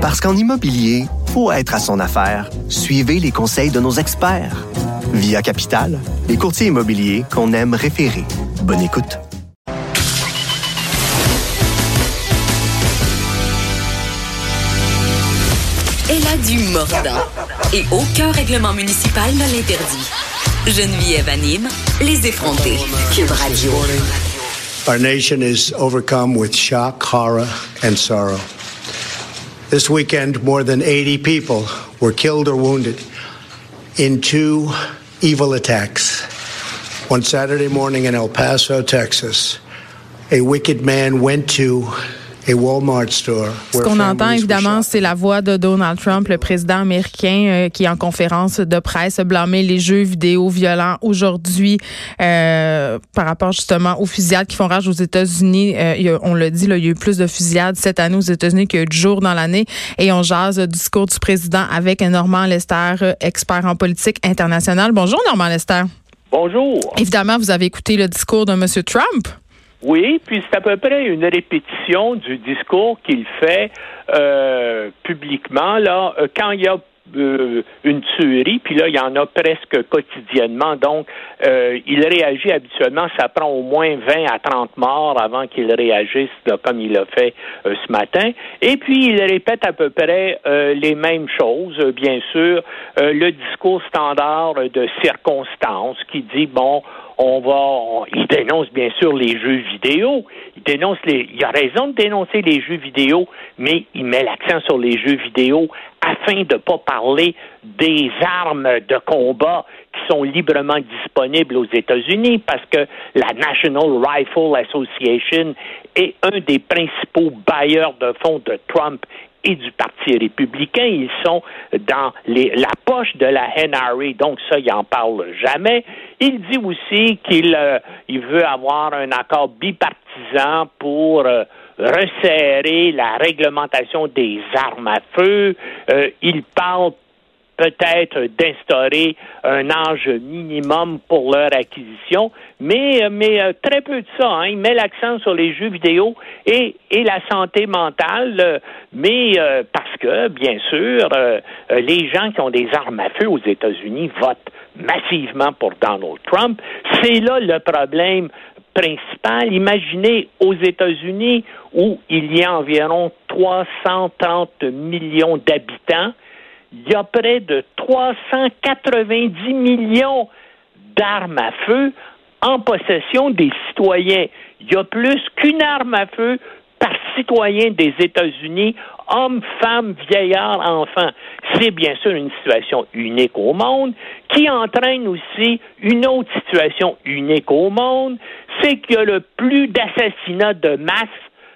Parce qu'en immobilier, faut être à son affaire. Suivez les conseils de nos experts. Via Capital, les courtiers immobiliers qu'on aime référer. Bonne écoute. Elle a du mordant. Et aucun règlement municipal ne l'interdit. Geneviève anime les effrontés. Cube Radio. Our nation is overcome with shock, horror, and sorrow. This weekend, more than 80 people were killed or wounded in two evil attacks. One Saturday morning in El Paso, Texas, a wicked man went to Ce qu'on entend évidemment, c'est la voix de Donald Trump, le président américain, euh, qui en conférence de presse blâmé les jeux vidéo violents aujourd'hui euh, par rapport justement aux fusillades qui font rage aux États-Unis. Euh, on l'a dit, là, il y a eu plus de fusillades cette année aux États-Unis qu'il y a eu de jours dans l'année. Et on jase du discours du président avec Normand Lester, expert en politique internationale. Bonjour Normand Lester. Bonjour. Évidemment, vous avez écouté le discours de M. Trump. Oui, puis c'est à peu près une répétition du discours qu'il fait euh, publiquement là euh, quand il y a euh, une tuerie, puis là, il y en a presque quotidiennement. Donc, il réagit habituellement, ça prend au moins 20 à 30 morts avant qu'il réagisse comme il l'a fait ce matin. Et puis, il répète à peu près les mêmes choses, bien sûr. le discours standard de circonstance qui dit, bon, on va, il dénonce bien sûr les jeux vidéo. Il dénonce il a raison de dénoncer les jeux vidéo, mais il met l'accent sur les jeux vidéo afin de ne pas parler des armes de combat qui sont librement disponibles aux États-Unis, parce que la National Rifle Association est un des principaux bailleurs de fonds de Trump et du Parti républicain. Ils sont dans la poche de la NRA, donc ça, il n'en parle jamais. Il dit aussi qu'il euh, veut avoir un accord bipartisan pour euh, resserrer la réglementation des armes à feu. Euh, il parle peut-être d'instaurer un âge minimum pour leur acquisition, mais, mais euh, très peu de ça. Hein. Il met l'accent sur les jeux vidéo et, et la santé mentale, euh, mais euh, parce que, bien sûr, les gens qui ont des armes à feu aux États-Unis votent massivement pour Donald Trump. C'est là le problème principal. Imaginez aux États-Unis où il y a environ 330 millions d'habitants, il y a près de 390 millions d'armes à feu en possession des citoyens. Il y a plus qu'une arme à feu par citoyen des États-Unis, hommes, femmes, vieillards, enfants. C'est bien sûr une situation unique au monde qui entraîne aussi une autre situation unique au monde, c'est qu'il y a le plus d'assassinats de masse,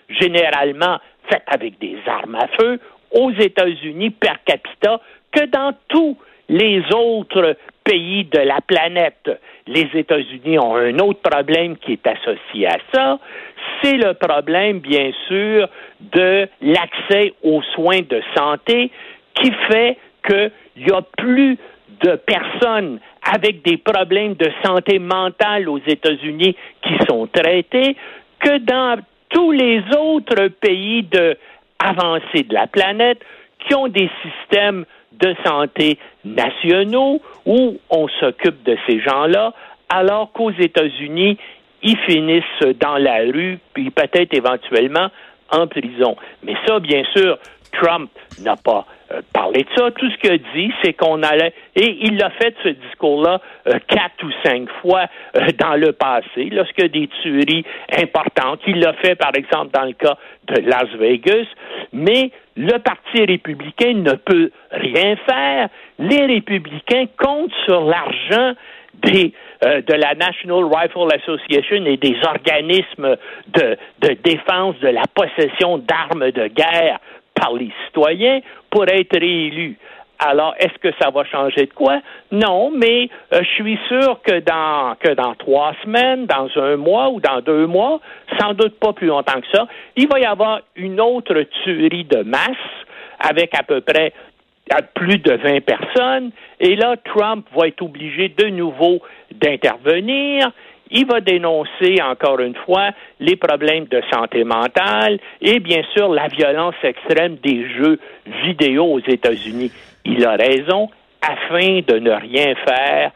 généralement faits avec des armes à feu, aux États-Unis per capita que dans tous les autres pays de la planète. Les États-Unis ont un autre problème qui est associé à ça, c'est le problème, bien sûr, de l'accès aux soins de santé qui fait qu'il n'y a plus de personnes avec des problèmes de santé mentale aux États-Unis qui sont traités que dans tous les autres pays de avancés de la planète qui ont des systèmes de santé nationaux où on s'occupe de ces gens-là, alors qu'aux États-Unis, ils finissent dans la rue, puis peut-être éventuellement en prison. Mais ça, bien sûr, Trump n'a pas euh, parlé de ça. Tout ce qu'il a dit, c'est qu'on allait, et il l'a fait ce discours-là euh, quatre ou cinq fois euh, dans le passé, a des tueries importantes. Il l'a fait, par exemple, dans le cas de Las Vegas, mais le Parti républicain ne peut rien faire. Les républicains comptent sur l'argent des, de la National Rifle Association et des organismes de, de défense de la possession d'armes de guerre par les citoyens pour être réélu. Alors, est-ce que ça va changer de quoi? Non, mais euh, je suis sûr que dans, que dans trois semaines, dans un mois ou dans deux mois, sans doute pas plus longtemps que ça, il va y avoir une autre tuerie de masse avec à peu près plus de 20 personnes. Et là, Trump va être obligé de nouveau d'intervenir il va dénoncer encore une fois les problèmes de santé mentale et bien sûr la violence extrême des jeux vidéo aux États-Unis. Il a raison afin de ne rien faire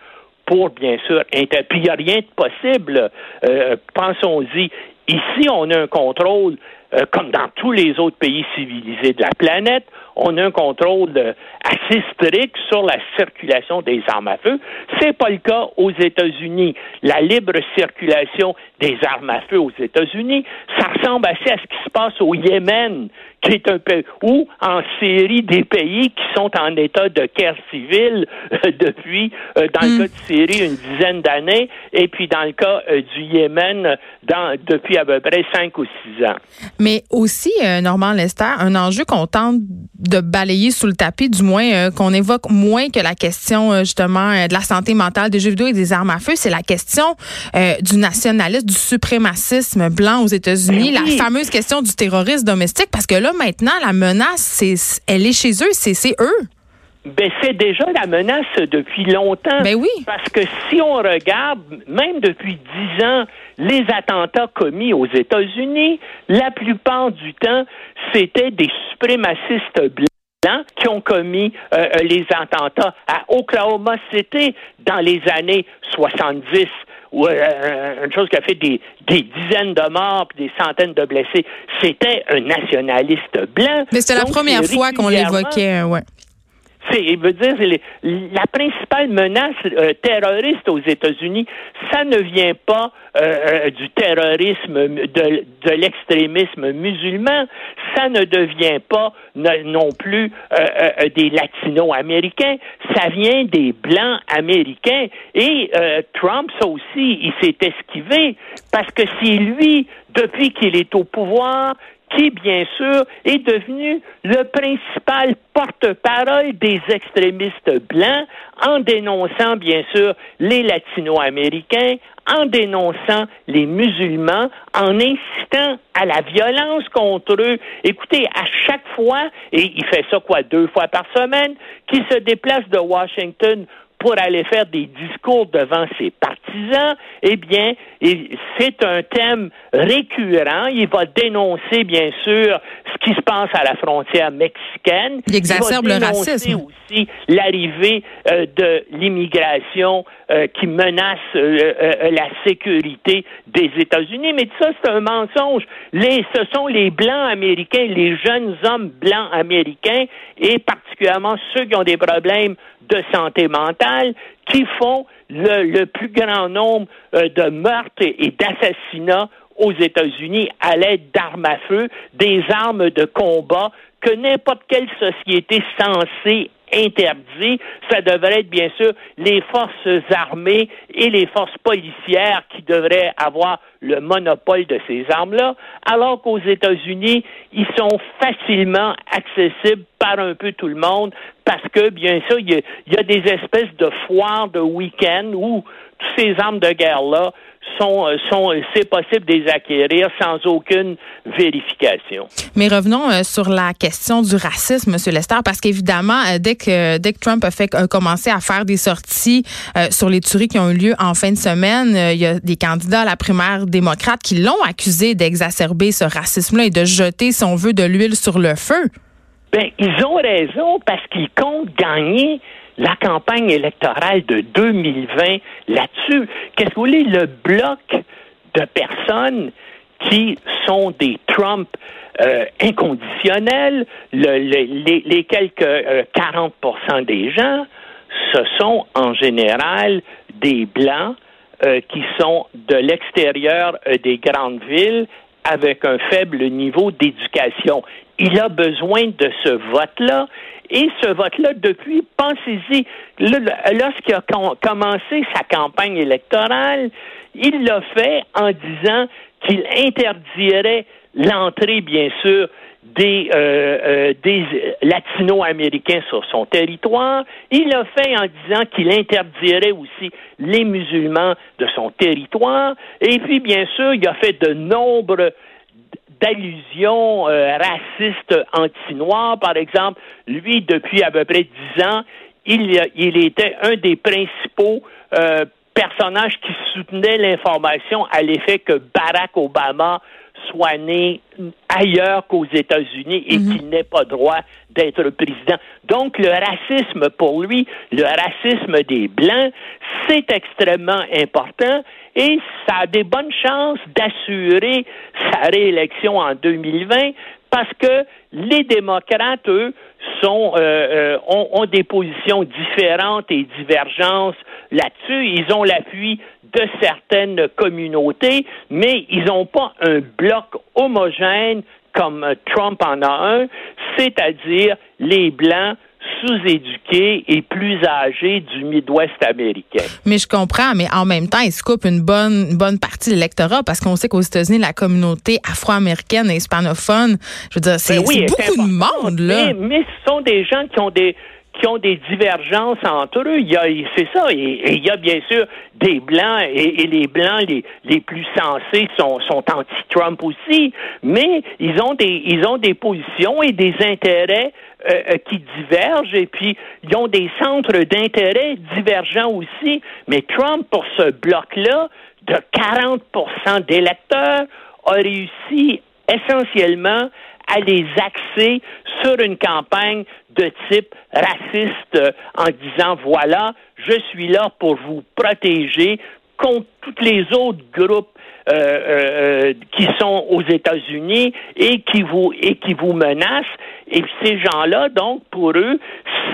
pour bien sûr. Puis il n'y a rien de possible. Euh, pensons-y. Ici, on a un contrôle, euh, comme dans tous les autres pays civilisés de la planète, on a un contrôle assez strict sur la circulation des armes à feu. C'est pas le cas aux États-Unis. La libre circulation des armes à feu aux États-Unis, ça ressemble assez à ce qui se passe au Yémen qui est un pays, ou en série des pays qui sont en état de guerre civile euh, depuis, euh, dans le hmm. cas de Syrie, une dizaine d'années, et puis dans le cas euh, du Yémen, dans, depuis à peu près cinq ou six ans. Mais aussi, Normand Lester, un enjeu qu'on tente de balayer sous le tapis, du moins qu'on évoque moins que la question justement de la santé mentale des jeux vidéo et des armes à feu, c'est la question du nationalisme, du suprémacisme blanc aux États-Unis, ben la fameuse question du terrorisme domestique, parce que là, maintenant, la menace, c'est, elle est chez eux, c'est, eux. Ben, c'est déjà la menace depuis longtemps. Ben oui. Parce que si on regarde, même depuis dix ans, les attentats commis aux États-Unis, la plupart du temps, c'était des suprémacistes blancs qui ont commis euh, euh, les attentats à Oklahoma City dans les années 70 ou euh, une chose qui a fait des, dizaines de morts et des centaines de blessés. C'était un nationaliste blanc. Mais c'était la première fois qu'on l'évoquait, ouais. Il veut dire, la principale menace euh, terroriste aux États-Unis, ça ne vient pas euh, euh, du terrorisme, de, de l'extrémisme musulman, ça ne devient pas non plus des latino-américains, ça vient des blancs américains. Et Trump, ça aussi, il s'est esquivé, parce que c'est lui, depuis qu'il est au pouvoir, qui, bien sûr, est devenu le principal porte-parole des extrémistes blancs en dénonçant, bien sûr, les latino-américains, en dénonçant les musulmans, en incitant à la violence contre eux. Écoutez, à chaque fois, et il fait ça quoi, deux fois par semaine, qu'il se déplace de Washington pour aller faire des discours devant ses partisans, eh bien, c'est un thème récurrent. Il va dénoncer, bien sûr, ce qui se passe à la frontière mexicaine. Il exacerbe le racisme. aussi l'arrivée euh, de l'immigration euh, qui menace euh, la sécurité des États-Unis. Mais ça, c'est un mensonge. Les, ce sont les Blancs américains, les jeunes hommes blancs américains, et particulièrement ceux qui ont des problèmes de santé mentale qui font le, plus grand nombre euh, de meurtres et d'assassinats aux États-Unis à l'aide d'armes à feu, des armes de combat que n'importe quelle société censée interdit. Ça devrait être bien sûr les forces armées et les forces policières qui devraient avoir le monopole de ces armes-là, alors qu'aux États-Unis, ils sont facilement accessibles par un peu tout le monde parce que, bien sûr, il y a, des espèces de foires de week-end où toutes ces armes de guerre-là sont, euh, sont euh, c'est possible de les acquérir sans aucune vérification. Mais revenons euh, sur la question du racisme, M. Lester, parce qu'évidemment, dès que dès que Trump a fait commencé à faire des sorties sur les tueries qui ont eu lieu en fin de semaine, il y a des candidats à la primaire démocrate qui l'ont accusé d'exacerber ce racisme-là et de jeter, si on veut, de l'huile sur le feu. Ben, ils ont raison parce qu'ils comptent gagner la campagne électorale de 2020 là-dessus. Qu'est-ce que vous voulez? Le bloc de personnes qui sont des Trump euh, inconditionnels, les, quelques 40% euh, des gens, ce sont en général des Blancs euh, qui sont de l'extérieur des grandes villes avec un faible niveau d'éducation. Il a besoin de ce vote-là et ce vote-là, depuis, pensez-y, lorsqu'il a commencé sa campagne électorale, il l'a fait en disant qu'il interdirait l'entrée, bien sûr, des, euh, euh, des latino-américains sur son territoire. Il l'a fait en disant qu'il interdirait aussi les musulmans de son territoire. Et puis, bien sûr, il a fait de nombreux d'allusions euh, racistes anti-noirs. Par exemple, lui, depuis à peu près dix ans, il, il était un des principaux euh, personnage qui soutenait l'information à l'effet que Barack Obama soit né ailleurs qu'aux États-Unis et mhm. qu'il n'ait pas droit d'être président. Donc, le racisme pour lui, le racisme des Blancs, c'est extrêmement important et ça a des bonnes chances d'assurer sa réélection en 2020 parce que les démocrates, eux, sont, euh, euh, ont, ont, des positions différentes et divergences là-dessus. Ils ont l'appui de certaines communautés, mais ils n'ont pas un bloc homogène comme Trump en a un, c'est-à-dire les Blancs sous-éduqués et plus âgés du Midwest américain. Mais je comprends, mais en même temps, ils se coupent une bonne, bonne partie de l'électorat parce qu'on sait qu'aux États-Unis, la communauté afro-américaine et hispanophone, je veux dire, c'est ben beaucoup de monde, là. mais ce sont des gens qui ont des qui ont des divergences entre eux. Il y a, c'est ça. Et, il y a bien sûr des blancs et, les blancs les, les plus sensés sont, sont anti-Trump aussi, mais ils ont des ils ont des positions et des intérêts euh, euh, qui divergent et puis ils ont des centres d'intérêt divergents aussi. Mais Trump pour ce bloc-là de 40% d'électeurs a réussi essentiellement à les axer sur une campagne de type raciste euh, en disant voilà, je suis là pour vous protéger contre tous les autres groupes euh, euh, qui sont aux États-Unis et qui vous et qui vous menacent. Et ces gens-là, donc, pour eux,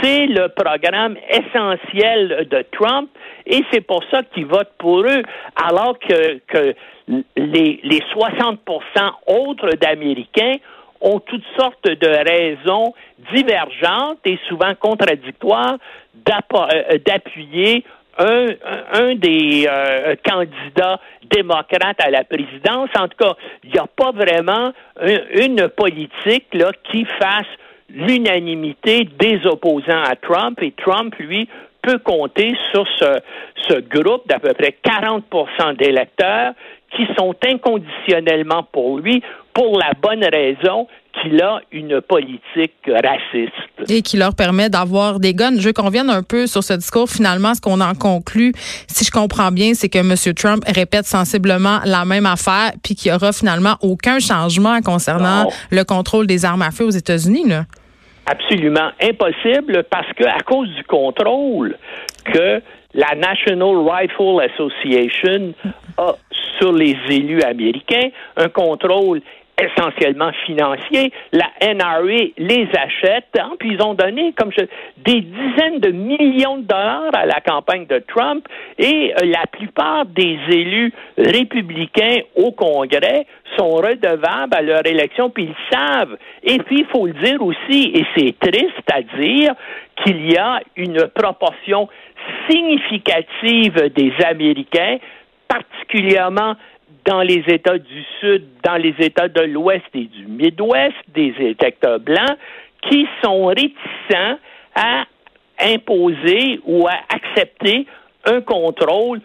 c'est le programme essentiel de Trump et c'est pour ça qu'ils votent pour eux, alors que, les, les 60% autres d'Américains ont toutes sortes de raisons divergentes et souvent contradictoires euh, d'appuyer un, un, des euh, candidats démocrates à la présidence. En tout cas, il n'y a pas vraiment une politique là, qui fasse l'unanimité des opposants à Trump et Trump, lui, peut compter sur ce, ce groupe d'à peu près 40% d'électeurs qui sont inconditionnellement pour lui pour la bonne raison qu'il a une politique raciste. Et qui leur permet d'avoir des guns. Je veux qu'on vienne un peu sur ce discours. Finalement, ce qu'on en conclut, si je comprends bien, c'est que M. Trump répète sensiblement la même affaire, puis qu'il n'y aura finalement aucun changement concernant le contrôle des armes à feu aux États-Unis. Absolument impossible parce que à cause du contrôle que la National Rifle Association a sur les élus américains, un contrôle essentiellement financier. La NRA les achète, hein, puis ils ont donné des dizaines de millions de dollars à la campagne de Trump et euh, la plupart des élus républicains au Congrès sont redevables à leur élection, puis ils savent. Et puis, il faut le dire aussi, et c'est triste à dire, qu'il y a une proportion significative des Américains, particulièrement dans les États du Sud, dans les États de l'Ouest et du Midwest, des électeurs blancs, qui sont réticents à imposer ou à accepter un contrôle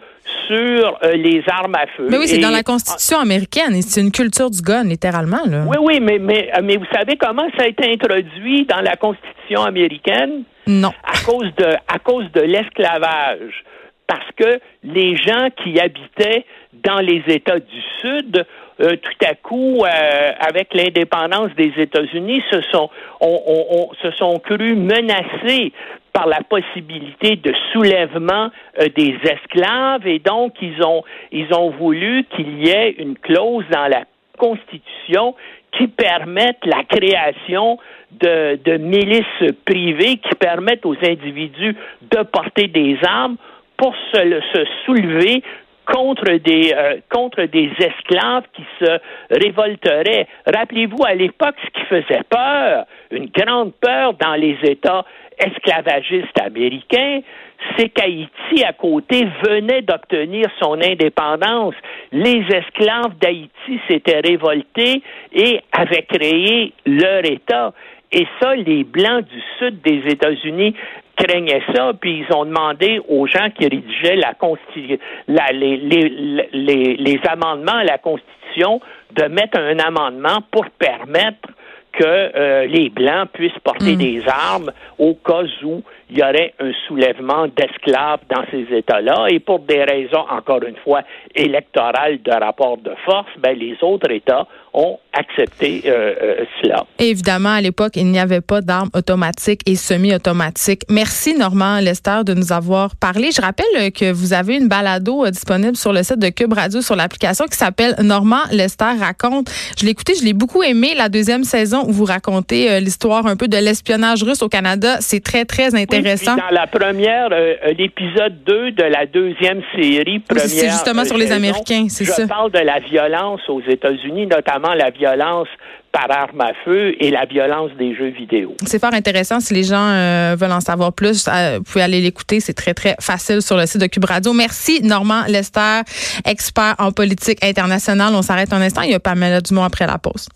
sur euh, les armes à feu. Mais oui, c'est dans la Constitution américaine et c'est une culture du gun, littéralement. Là. Oui, oui, mais, mais, mais vous savez comment ça a été introduit dans la Constitution américaine? Non. À cause de, à cause de l'esclavage parce que les gens qui habitaient dans les États du Sud, euh, tout à coup, euh, avec l'indépendance des États-Unis, se sont, se sont crus menacés par la possibilité de soulèvement euh, des esclaves. Et donc ils ont ils ont voulu qu'il y ait une clause dans la Constitution qui permette la création de, de milices privées qui permettent aux individus de porter des armes pour se, se soulever contre des euh, contre des esclaves qui se révolteraient. Rappelez-vous à l'époque ce qui faisait peur, une grande peur dans les États esclavagistes américains, c'est qu'Haïti à côté venait d'obtenir son indépendance. Les esclaves d'Haïti s'étaient révoltés et avaient créé leur État. Et ça, les Blancs du sud des États-Unis craignaient ça, puis ils ont demandé aux gens qui rédigeaient la, la les, les, les, amendements à la Constitution de mettre un amendement pour permettre que euh, les Blancs puissent porter mm. des armes au cas où il y aurait un soulèvement d'esclaves dans ces États-là. Et pour des raisons, encore une fois, électorales de rapport de force, ben, les autres États ont accepté euh, euh, cela. Évidemment, à l'époque, il n'y avait pas d'armes automatiques et semi-automatiques. Merci, Normand Lester, de nous avoir parlé. Je rappelle que vous avez une balado euh, disponible sur le site de Cube Radio sur l'application qui s'appelle Normand Lester raconte. Je l'ai écouté, je l'ai beaucoup aimé, la deuxième saison où vous racontez l'histoire un peu de l'espionnage russe au Canada. C'est très, très intéressant. Dans la première, l'épisode 2 de la deuxième série, première. c'est justement sur les Américains, c'est ça. Je parle de la violence aux États-Unis, notamment la violence par arme à feu et la violence des jeux vidéo. C'est fort intéressant. Si les gens euh, veulent en savoir plus, euh, vous pouvez aller l'écouter. C'est très, très facile sur le site de Cube Radio. Merci, Normand Lester, expert en politique internationale. On s'arrête un instant. Il y a Pamela Dumont après la pause.